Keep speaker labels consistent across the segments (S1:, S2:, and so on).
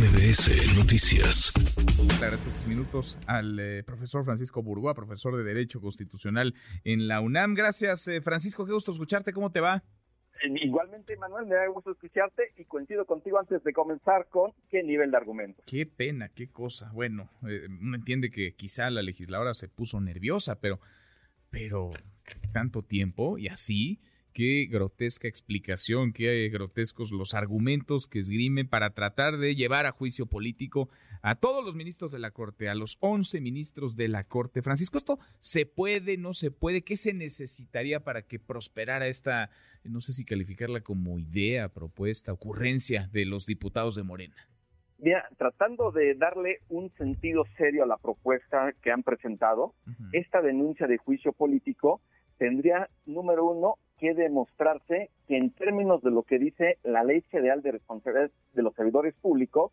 S1: MBS Noticias.
S2: Le agradezco estos minutos al eh, profesor Francisco Burgoa, profesor de Derecho Constitucional en la UNAM. Gracias, eh, Francisco, qué gusto escucharte. ¿Cómo te va?
S3: Igualmente, Manuel, me da gusto escucharte y coincido contigo antes de comenzar con qué nivel de argumento.
S2: Qué pena, qué cosa. Bueno, eh, uno entiende que quizá la legisladora se puso nerviosa, pero, pero tanto tiempo y así Qué grotesca explicación, qué grotescos los argumentos que esgrimen para tratar de llevar a juicio político a todos los ministros de la Corte, a los 11 ministros de la Corte. Francisco, ¿esto se puede, no se puede? ¿Qué se necesitaría para que prosperara esta, no sé si calificarla como idea, propuesta, ocurrencia de los diputados de Morena?
S3: Mira, tratando de darle un sentido serio a la propuesta que han presentado, esta denuncia de juicio político tendría, número uno, que demostrarse que en términos de lo que dice la Ley Federal de Responsabilidad de los Servidores Públicos,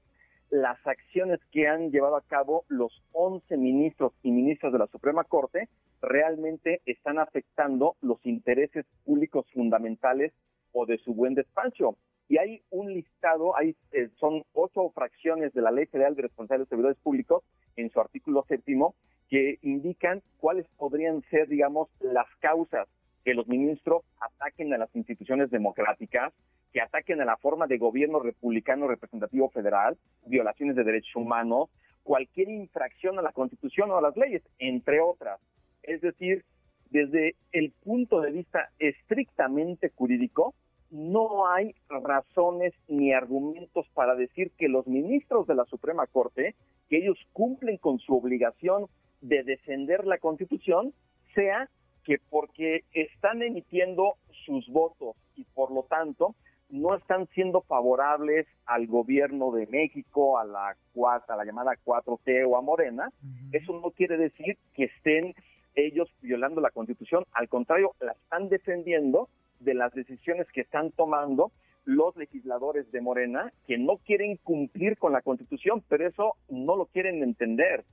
S3: las acciones que han llevado a cabo los 11 ministros y ministras de la Suprema Corte realmente están afectando los intereses públicos fundamentales o de su buen despacho. Y hay un listado, hay, eh, son ocho fracciones de la Ley Federal de Responsabilidad de Servidores Públicos en su artículo séptimo que indican cuáles podrían ser, digamos, las causas que los ministros ataquen a las instituciones democráticas, que ataquen a la forma de gobierno republicano representativo federal, violaciones de derechos humanos, cualquier infracción a la Constitución o a las leyes, entre otras. Es decir, desde el punto de vista estrictamente jurídico, no hay razones ni argumentos para decir que los ministros de la Suprema Corte, que ellos cumplen con su obligación de defender la Constitución, sea que porque están emitiendo sus votos y por lo tanto no están siendo favorables al gobierno de México, a la, a la llamada 4T o a Morena, eso no quiere decir que estén ellos violando la Constitución, al contrario, la están defendiendo de las decisiones que están tomando los legisladores de Morena que no quieren cumplir con la Constitución, pero eso no lo quieren entender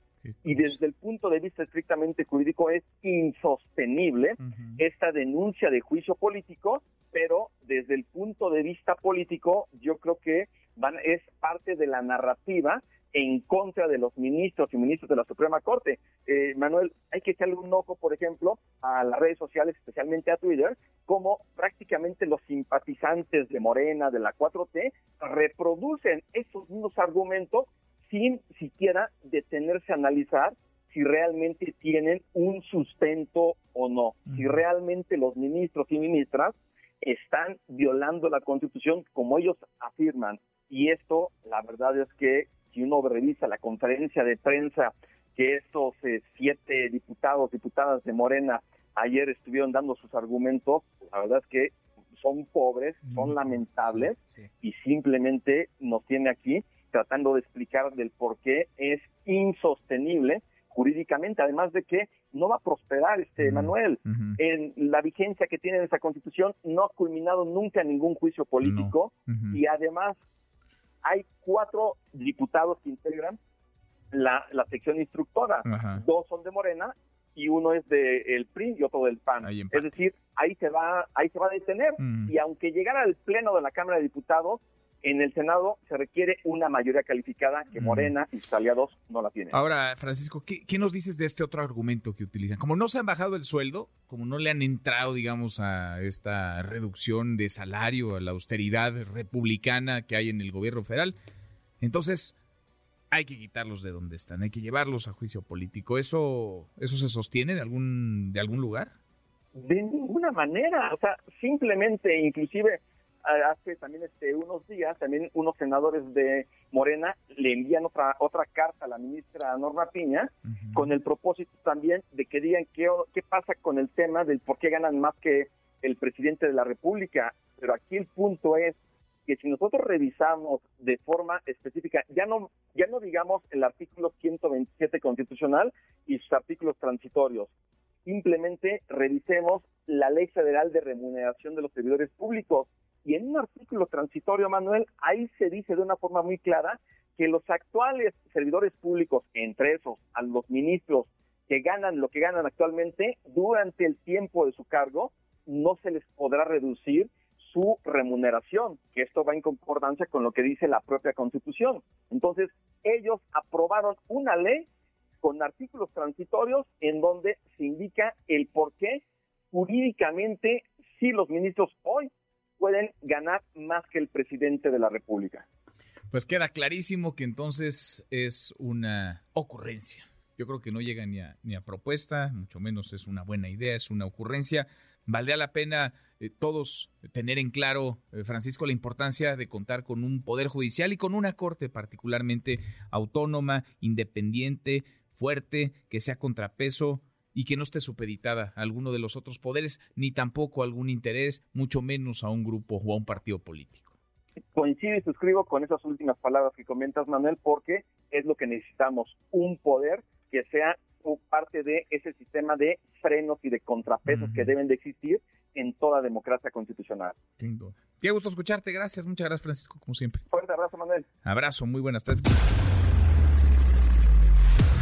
S3: y desde el punto de vista estrictamente jurídico es insostenible esta denuncia de juicio político, pero desde el punto de vista político yo creo que van, es parte de la narrativa en contra de los ministros y ministros de la Suprema Corte. Eh, Manuel, hay que echarle un ojo, por ejemplo, a las redes sociales, especialmente a Twitter, como prácticamente los simpatizantes de Morena, de la 4T, reproducen esos mismos argumentos sin siquiera detenerse a analizar si realmente tienen un sustento o no, si realmente los ministros y ministras están violando la constitución como ellos afirman. Y esto, la verdad es que si uno revisa la conferencia de prensa que estos eh, siete diputados, diputadas de Morena ayer estuvieron dando sus argumentos, la verdad es que son pobres, son lamentables y simplemente nos tiene aquí tratando de explicar del por qué es insostenible jurídicamente, además de que no va a prosperar este Manuel. En la vigencia que tiene esa constitución no ha culminado nunca ningún juicio político y además hay cuatro diputados que integran la, la sección instructora. Dos son de Morena y uno es del el PRI y otro del PAN. Es decir, ahí se va ahí se va a detener. Y aunque llegara al pleno de la Cámara de Diputados en el Senado se requiere una mayoría calificada que Morena y sus aliados no la tienen.
S2: Ahora, Francisco, ¿qué, nos dices de este otro argumento que utilizan? Como no se han bajado el sueldo, como no le han entrado, digamos, a esta reducción de salario, a la austeridad republicana que hay en el gobierno federal, entonces hay que quitarlos de donde están, hay que llevarlos a juicio político. ¿Eso, eso se sostiene de algún, de algún lugar?
S3: De ninguna manera, o sea, simplemente, inclusive hace también este unos días también unos senadores de Morena le envían otra otra carta a la ministra Norma Piña con el propósito también de que digan qué, qué pasa con el tema del por qué ganan más que el presidente de la República. Pero aquí el punto es que si nosotros revisamos de forma específica, ya no ya no digamos el artículo 127 constitucional y sus artículos transitorios, simplemente revisemos la Ley Federal de Remuneración de los Servidores Públicos y en un artículo transitorio, Manuel, ahí se dice de una forma muy clara que los actuales servidores públicos, entre esos a los ministros que ganan lo que ganan actualmente, durante el tiempo de su cargo, no se les podrá reducir su remuneración, que esto va en concordancia con lo que dice la propia Constitución. Entonces, ellos aprobaron una ley con artículos transitorios en donde se indica el por qué jurídicamente si los ministros hoy pueden ganar más que el presidente de la República.
S2: Pues queda clarísimo que entonces es una ocurrencia. Yo creo que no llega ni a, ni a propuesta, mucho menos es una buena idea, es una ocurrencia. Valdría la pena eh, todos tener en claro, eh, Francisco, la importancia de contar con un poder judicial y con una corte particularmente autónoma, independiente, fuerte, que sea contrapeso y que no esté supeditada a alguno de los otros poderes, ni tampoco a algún interés, mucho menos a un grupo o a un partido político.
S3: Coincido y suscribo con esas últimas palabras que comentas, Manuel, porque es lo que necesitamos, un poder que sea parte de ese sistema de frenos y de contrapesos que deben de existir en toda democracia constitucional.
S2: Sin duda. Qué gusto escucharte, gracias, muchas gracias Francisco, como siempre.
S3: Fuerte abrazo, Manuel.
S2: Abrazo, muy buenas tardes.